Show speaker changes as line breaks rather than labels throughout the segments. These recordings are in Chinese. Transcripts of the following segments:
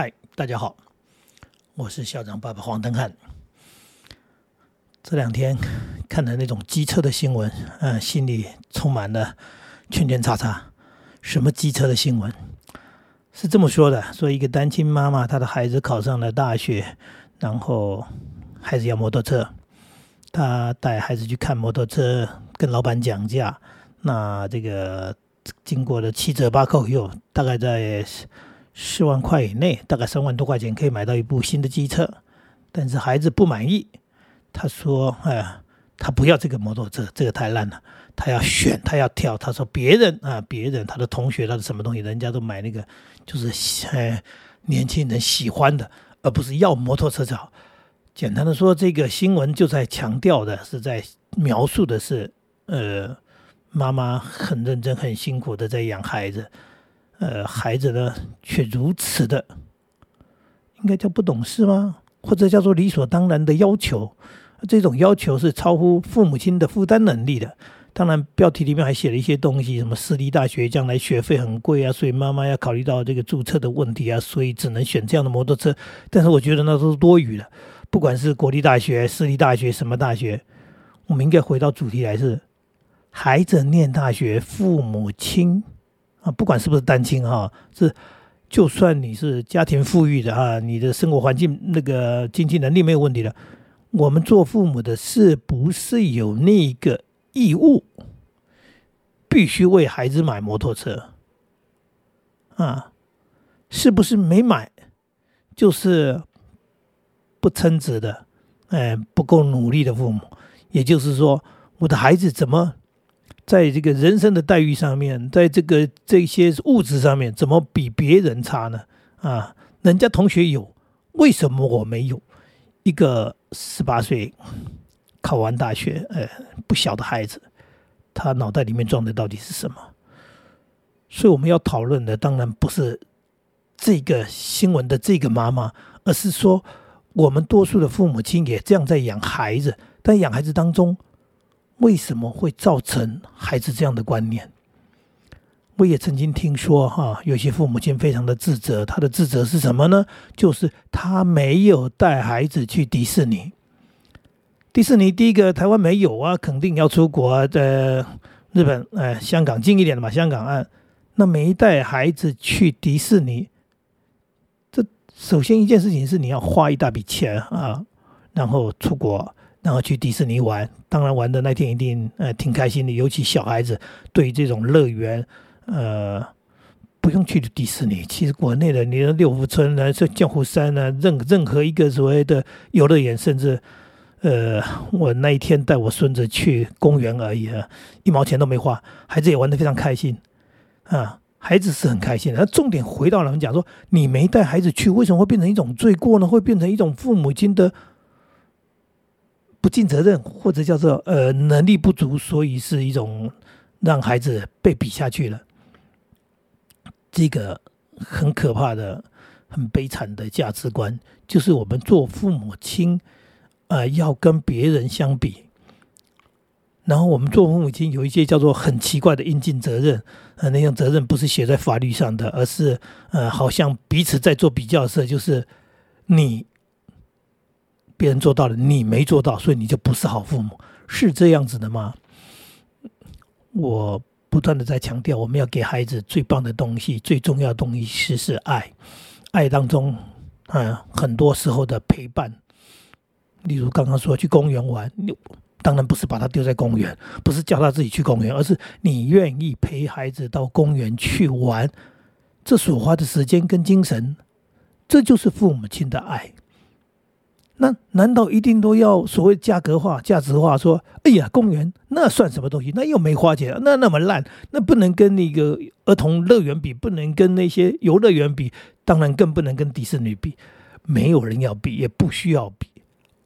嗨，大家好，我是校长爸爸黄登汉。这两天看的那种机车的新闻，嗯，心里充满了圈圈叉叉。什么机车的新闻？是这么说的：说一个单亲妈妈，她的孩子考上了大学，然后孩子要摩托车，她带孩子去看摩托车，跟老板讲价，那这个经过了七折八扣以后，大概在四万块以内，大概三万多块钱可以买到一部新的机车，但是孩子不满意，他说：“哎呀，他不要这个摩托车，这个太烂了。他要选，他要挑。他说别人啊，别人他的同学他的什么东西，人家都买那个，就是呃年轻人喜欢的，而不是要摩托车好。简单的说，这个新闻就在强调的是在描述的是，呃，妈妈很认真、很辛苦的在养孩子。”呃，孩子呢，却如此的，应该叫不懂事吗？或者叫做理所当然的要求？这种要求是超乎父母亲的负担能力的。当然，标题里面还写了一些东西，什么私立大学将来学费很贵啊，所以妈妈要考虑到这个注册的问题啊，所以只能选这样的摩托车。但是我觉得那都是多余的。不管是国立大学、私立大学、什么大学，我们应该回到主题来，是孩子念大学，父母亲。啊，不管是不是单亲哈，是就算你是家庭富裕的啊，你的生活环境那个经济能力没有问题的，我们做父母的是不是有那个义务，必须为孩子买摩托车？啊，是不是没买就是不称职的，哎，不够努力的父母？也就是说，我的孩子怎么？在这个人生的待遇上面，在这个这些物质上面，怎么比别人差呢？啊，人家同学有，为什么我没有？一个十八岁考完大学，呃，不小的孩子，他脑袋里面装的到底是什么？所以我们要讨论的，当然不是这个新闻的这个妈妈，而是说我们多数的父母亲也这样在养孩子，但养孩子当中。为什么会造成孩子这样的观念？我也曾经听说，哈，有些父母亲非常的自责。他的自责是什么呢？就是他没有带孩子去迪士尼。迪士尼第一个台湾没有啊，肯定要出国啊，在日本，哎，香港近一点的嘛，香港啊，那没带孩子去迪士尼，这首先一件事情是你要花一大笔钱啊，然后出国。然后去迪士尼玩，当然玩的那天一定呃挺开心的，尤其小孩子对于这种乐园，呃，不用去迪士尼，其实国内的你的六福村呢，这江湖山呢，任任何一个所谓的游乐园，甚至呃，我那一天带我孙子去公园而已啊，一毛钱都没花，孩子也玩的非常开心啊，孩子是很开心的。那重点回到我们讲说，你没带孩子去，为什么会变成一种罪过呢？会变成一种父母亲的。不尽责任，或者叫做呃能力不足，所以是一种让孩子被比下去了。这个很可怕的、很悲惨的价值观，就是我们做父母亲，呃，要跟别人相比。然后我们做父母亲有一些叫做很奇怪的应尽责任，呃，那种责任不是写在法律上的，而是呃，好像彼此在做比较时候，就是你。别人做到了，你没做到，所以你就不是好父母，是这样子的吗？我不断的在强调，我们要给孩子最棒的东西，最重要的东西是是爱，爱当中，嗯，很多时候的陪伴。例如刚刚说去公园玩，你当然不是把他丢在公园，不是叫他自己去公园，而是你愿意陪孩子到公园去玩，这所花的时间跟精神，这就是父母亲的爱。那难道一定都要所谓价格化、价值化？说，哎呀，公园那算什么东西？那又没花钱，那那么烂，那不能跟那个儿童乐园比，不能跟那些游乐园比，当然更不能跟迪士尼比。没有人要比，也不需要比。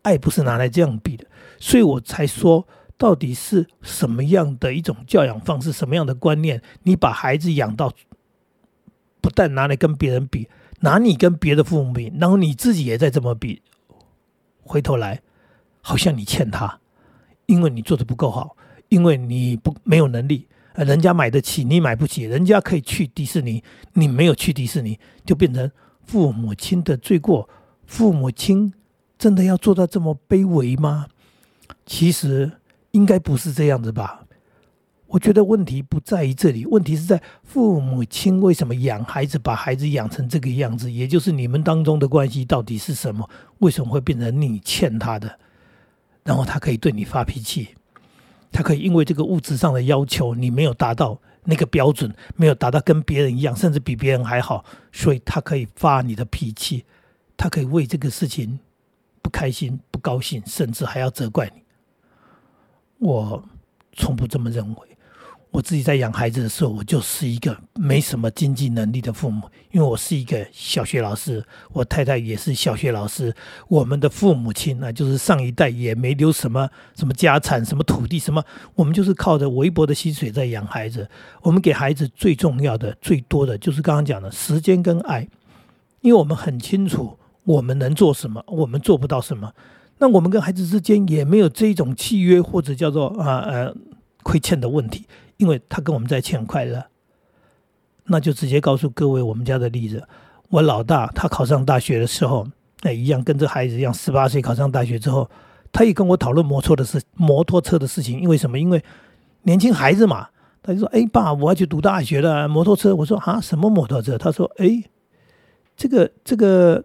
爱不是拿来这样比的，所以我才说，到底是什么样的一种教养方式，什么样的观念？你把孩子养到，不但拿来跟别人比，拿你跟别的父母比，然后你自己也在这么比。回头来，好像你欠他，因为你做的不够好，因为你不没有能力，呃人家买得起，你买不起，人家可以去迪士尼，你没有去迪士尼，就变成父母亲的罪过，父母亲真的要做到这么卑微吗？其实应该不是这样子吧。我觉得问题不在于这里，问题是在父母亲为什么养孩子，把孩子养成这个样子，也就是你们当中的关系到底是什么？为什么会变成你欠他的，然后他可以对你发脾气，他可以因为这个物质上的要求你没有达到那个标准，没有达到跟别人一样，甚至比别人还好，所以他可以发你的脾气，他可以为这个事情不开心、不高兴，甚至还要责怪你。我从不这么认为。我自己在养孩子的时候，我就是一个没什么经济能力的父母，因为我是一个小学老师，我太太也是小学老师，我们的父母亲那就是上一代也没留什么什么家产、什么土地、什么，我们就是靠着微薄的薪水在养孩子。我们给孩子最重要的、最多的就是刚刚讲的时间跟爱，因为我们很清楚我们能做什么，我们做不到什么。那我们跟孩子之间也没有这种契约或者叫做啊呃亏欠的问题。因为他跟我们在一起很快乐，那就直接告诉各位我们家的例子。我老大他考上大学的时候，那一样跟这孩子一样，十八岁考上大学之后，他也跟我讨论摩托的事，摩托车的事情。因为什么？因为年轻孩子嘛，他就说：“哎，爸，我要去读大学了，摩托车。”我说：“啊，什么摩托车？”他说：“哎，这个这个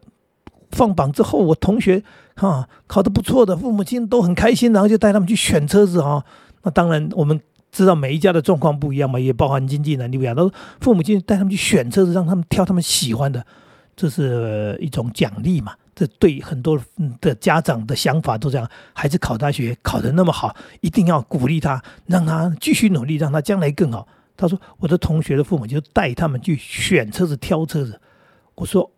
放榜之后，我同学啊考的不错的，父母亲都很开心，然后就带他们去选车子啊。那当然我们。知道每一家的状况不一样嘛，也包含经济能力不一样。都父母亲带他们去选车子，让他们挑他们喜欢的，这是一种奖励嘛。这对很多的家长的想法都这样：孩子考大学考得那么好，一定要鼓励他，让他继续努力，让他将来更好。他说：“我的同学的父母就带他们去选车子、挑车子。”我说：“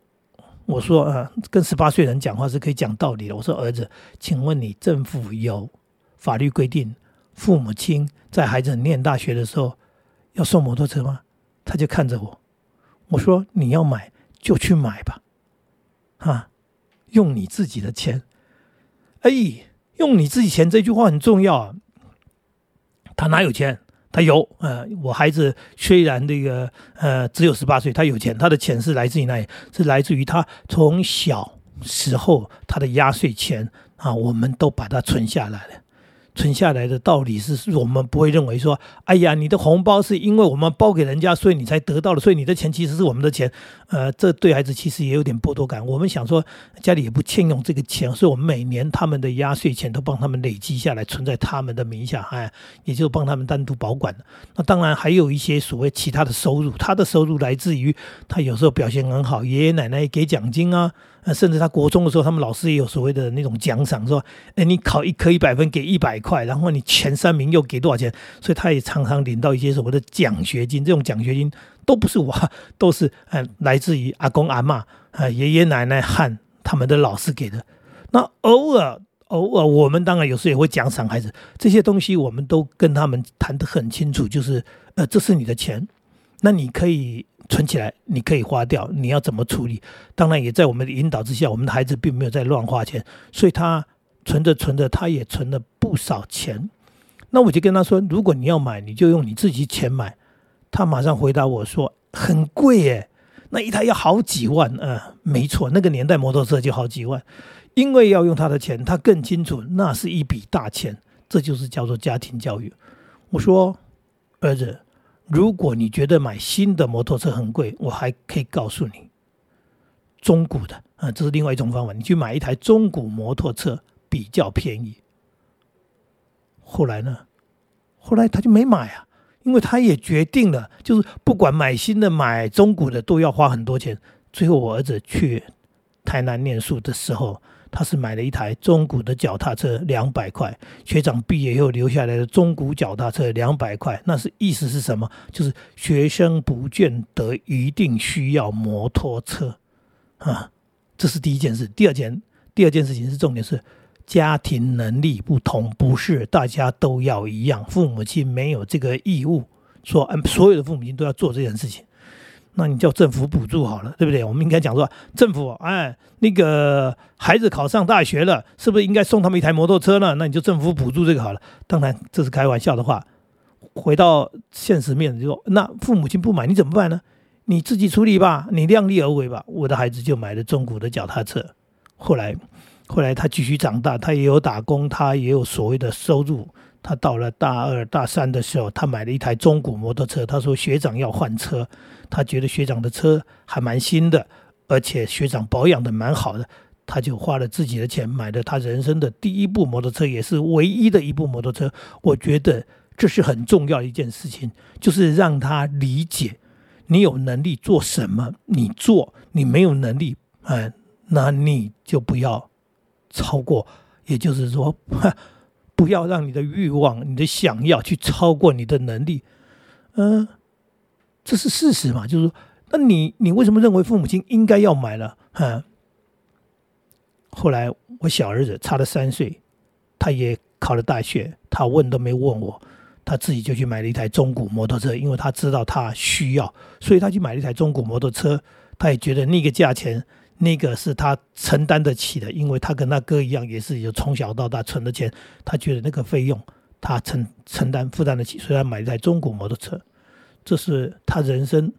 我说啊，跟十八岁人讲话是可以讲道理的。”我说：“儿子，请问你政府有法律规定？”父母亲在孩子念大学的时候要送摩托车吗？他就看着我，我说：“你要买就去买吧，啊，用你自己的钱。”哎，用你自己钱这句话很重要啊。他哪有钱？他有。呃，我孩子虽然这个呃只有十八岁，他有钱，他的钱是来自于哪里？是来自于他从小时候他的压岁钱啊，我们都把它存下来了。存下来的道理是我们不会认为说，哎呀，你的红包是因为我们包给人家，所以你才得到的，所以你的钱其实是我们的钱。呃，这对孩子其实也有点剥夺感。我们想说，家里也不欠用这个钱，所以我们每年他们的压岁钱都帮他们累积下来，存在他们的名下，哎，也就帮他们单独保管那当然还有一些所谓其他的收入，他的收入来自于他有时候表现很好，爷爷奶奶给奖金啊。呃，甚至他国中的时候，他们老师也有所谓的那种奖赏，说，哎，你考一科一百分给一百块，然后你前三名又给多少钱？所以他也常常领到一些所谓的奖学金。这种奖学金都不是我，都是呃来自于阿公阿妈、啊爷爷奶奶和他们的老师给的。那偶尔偶尔，我们当然有时也会奖赏孩子，这些东西我们都跟他们谈得很清楚，就是呃，这是你的钱，那你可以。存起来，你可以花掉，你要怎么处理？当然，也在我们的引导之下，我们的孩子并没有在乱花钱，所以他存着存着，他也存了不少钱。那我就跟他说：“如果你要买，你就用你自己钱买。”他马上回答我说：“很贵耶，那一台要好几万。”嗯，没错，那个年代摩托车就好几万，因为要用他的钱，他更清楚那是一笔大钱，这就是叫做家庭教育。我说：“儿子。”如果你觉得买新的摩托车很贵，我还可以告诉你，中古的啊，这是另外一种方法。你去买一台中古摩托车比较便宜。后来呢？后来他就没买啊，因为他也决定了，就是不管买新的买中古的都要花很多钱。最后我儿子去台南念书的时候。他是买了一台中古的脚踏车，两百块。学长毕业以后留下来的中古脚踏车，两百块。那是意思是什么？就是学生不见得一定需要摩托车啊。这是第一件事。第二件，第二件事情是重点是家庭能力不同，不是大家都要一样。父母亲没有这个义务说，嗯，所有的父母亲都要做这件事情。那你叫政府补助好了，对不对？我们应该讲说，政府哎，那个孩子考上大学了，是不是应该送他们一台摩托车呢？那你就政府补助这个好了。当然这是开玩笑的话，回到现实面就说，那父母亲不买你怎么办呢？你自己处理吧，你量力而为吧。我的孩子就买了中古的脚踏车，后来，后来他继续长大，他也有打工，他也有所谓的收入。他到了大二、大三的时候，他买了一台中古摩托车。他说学长要换车，他觉得学长的车还蛮新的，而且学长保养的蛮好的，他就花了自己的钱买了他人生的第一部摩托车，也是唯一的一部摩托车。我觉得这是很重要的一件事情，就是让他理解。你有能力做什么，你做；你没有能力，哎，那你就不要超过。也就是说，不要让你的欲望、你的想要去超过你的能力。嗯，这是事实嘛？就是说，那你你为什么认为父母亲应该要买了？哈，后来我小儿子差了三岁，他也考了大学，他问都没问我。他自己就去买了一台中古摩托车，因为他知道他需要，所以他去买了一台中古摩托车。他也觉得那个价钱，那个是他承担得起的，因为他跟他哥一样，也是有从小到大存的钱。他觉得那个费用他承承担负担得起，所以他买了一台中古摩托车。这是他人生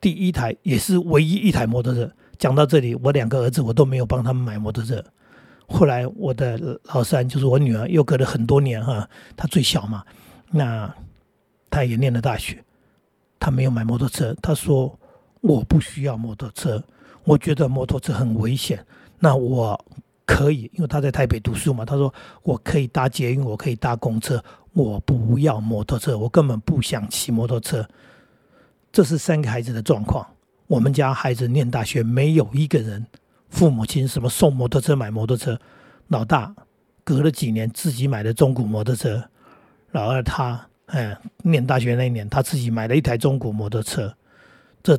第一台，也是唯一一台摩托车。讲到这里，我两个儿子我都没有帮他们买摩托车。后来我的老三就是我女儿，又隔了很多年哈，她最小嘛。那他也念了大学，他没有买摩托车。他说：“我不需要摩托车，我觉得摩托车很危险。那我可以，因为他在台北读书嘛。他说我可以搭捷运，我可以搭公车，我不要摩托车，我根本不想骑摩托车。这是三个孩子的状况。我们家孩子念大学，没有一个人父母亲什么送摩托车、买摩托车。老大隔了几年自己买的中古摩托车。”老二他，哎，念大学那年，他自己买了一台中古摩托车，这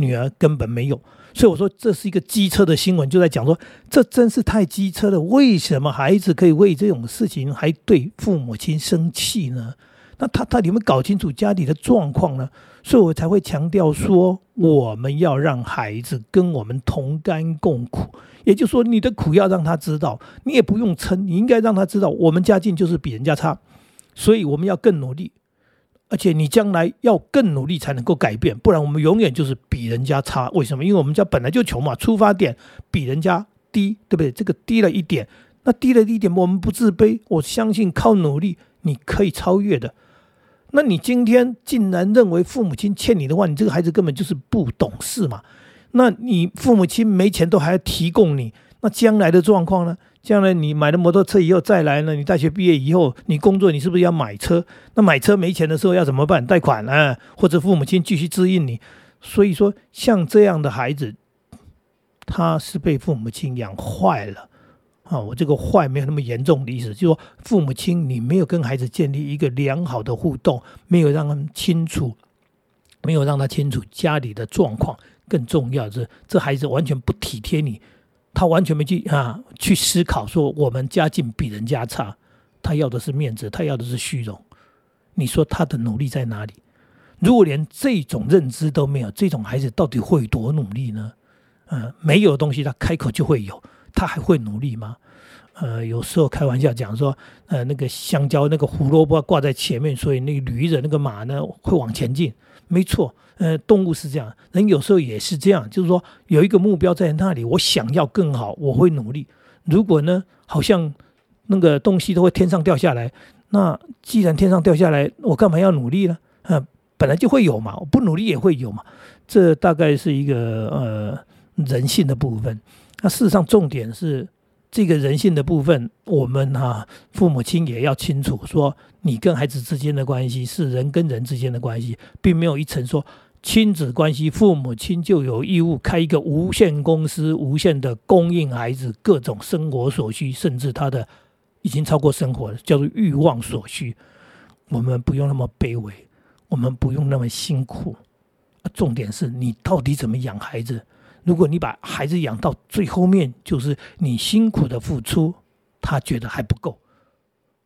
女儿根本没有，所以我说这是一个机车的新闻，就在讲说，这真是太机车了。为什么孩子可以为这种事情还对父母亲生气呢？那他他有没有搞清楚家里的状况呢？所以我才会强调说，我们要让孩子跟我们同甘共苦，也就是说，你的苦要让他知道，你也不用撑，你应该让他知道，我们家境就是比人家差。所以我们要更努力，而且你将来要更努力才能够改变，不然我们永远就是比人家差。为什么？因为我们家本来就穷嘛，出发点比人家低，对不对？这个低了一点，那低了一点，我们不自卑。我相信靠努力你可以超越的。那你今天竟然认为父母亲欠你的话，你这个孩子根本就是不懂事嘛？那你父母亲没钱都还要提供你，那将来的状况呢？将来你买了摩托车以后再来呢？你大学毕业以后你工作，你是不是要买车？那买车没钱的时候要怎么办？贷款啊，或者父母亲继续支应你。所以说，像这样的孩子，他是被父母亲养坏了啊！我这个坏没有那么严重的意思，就是说父母亲你没有跟孩子建立一个良好的互动，没有让他们清楚，没有让他清楚家里的状况。更重要的是，这孩子完全不体贴你。他完全没去啊，去思考说我们家境比人家差，他要的是面子，他要的是虚荣。你说他的努力在哪里？如果连这种认知都没有，这种孩子到底会多努力呢？嗯，没有东西他开口就会有，他还会努力吗？呃，有时候开玩笑讲说，呃，那个香蕉那个胡萝卜挂在前面，所以那个驴的那个马呢会往前进。没错，呃，动物是这样，人有时候也是这样，就是说有一个目标在那里，我想要更好，我会努力。如果呢，好像那个东西都会天上掉下来，那既然天上掉下来，我干嘛要努力呢？啊，本来就会有嘛，我不努力也会有嘛。这大概是一个呃人性的部分。那事实上，重点是。这个人性的部分，我们哈父母亲也要清楚，说你跟孩子之间的关系是人跟人之间的关系，并没有一层说亲子关系，父母亲就有义务开一个无限公司，无限的供应孩子各种生活所需，甚至他的已经超过生活了，叫做欲望所需。我们不用那么卑微，我们不用那么辛苦，重点是你到底怎么养孩子。如果你把孩子养到最后面，就是你辛苦的付出，他觉得还不够。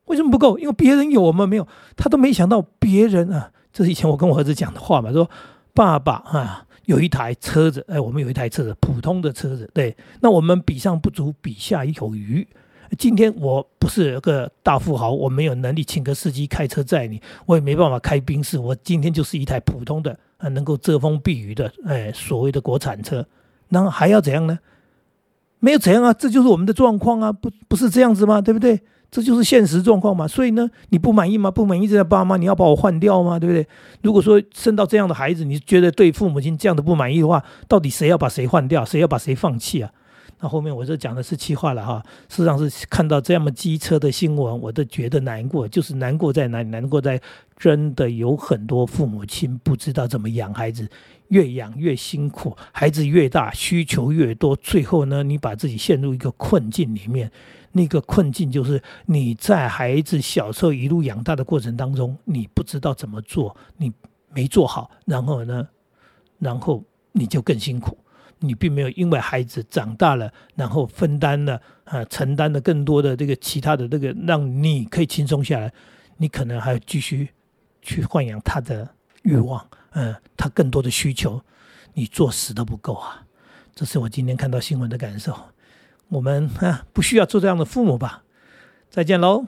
为什么不够？因为别人有，我们没有。他都没想到别人啊，这是以前我跟我儿子讲的话嘛。说爸爸啊，有一台车子，哎，我们有一台车子，普通的车子，对。那我们比上不足，比下有余。今天我不是个大富豪，我没有能力请个司机开车载你，我也没办法开宾士，我今天就是一台普通的，啊，能够遮风避雨的，哎，所谓的国产车，那还要怎样呢？没有怎样啊，这就是我们的状况啊，不不是这样子吗？对不对？这就是现实状况嘛。所以呢，你不满意吗？不满意这个爸妈，你要把我换掉吗？对不对？如果说生到这样的孩子，你觉得对父母亲这样的不满意的话，到底谁要把谁换掉？谁要把谁放弃啊？那后面我就讲的是气话了哈。事实上是看到这么机车的新闻，我都觉得难过。就是难过在哪里？难过在真的有很多父母亲不知道怎么养孩子。越养越辛苦，孩子越大，需求越多，最后呢，你把自己陷入一个困境里面。那个困境就是你在孩子小时候一路养大的过程当中，你不知道怎么做，你没做好，然后呢，然后你就更辛苦。你并没有因为孩子长大了，然后分担了啊，承担了更多的这个其他的这个，让你可以轻松下来。你可能还要继续去豢养他的欲望。嗯，他更多的需求，你做死都不够啊！这是我今天看到新闻的感受。我们啊，不需要做这样的父母吧？再见喽。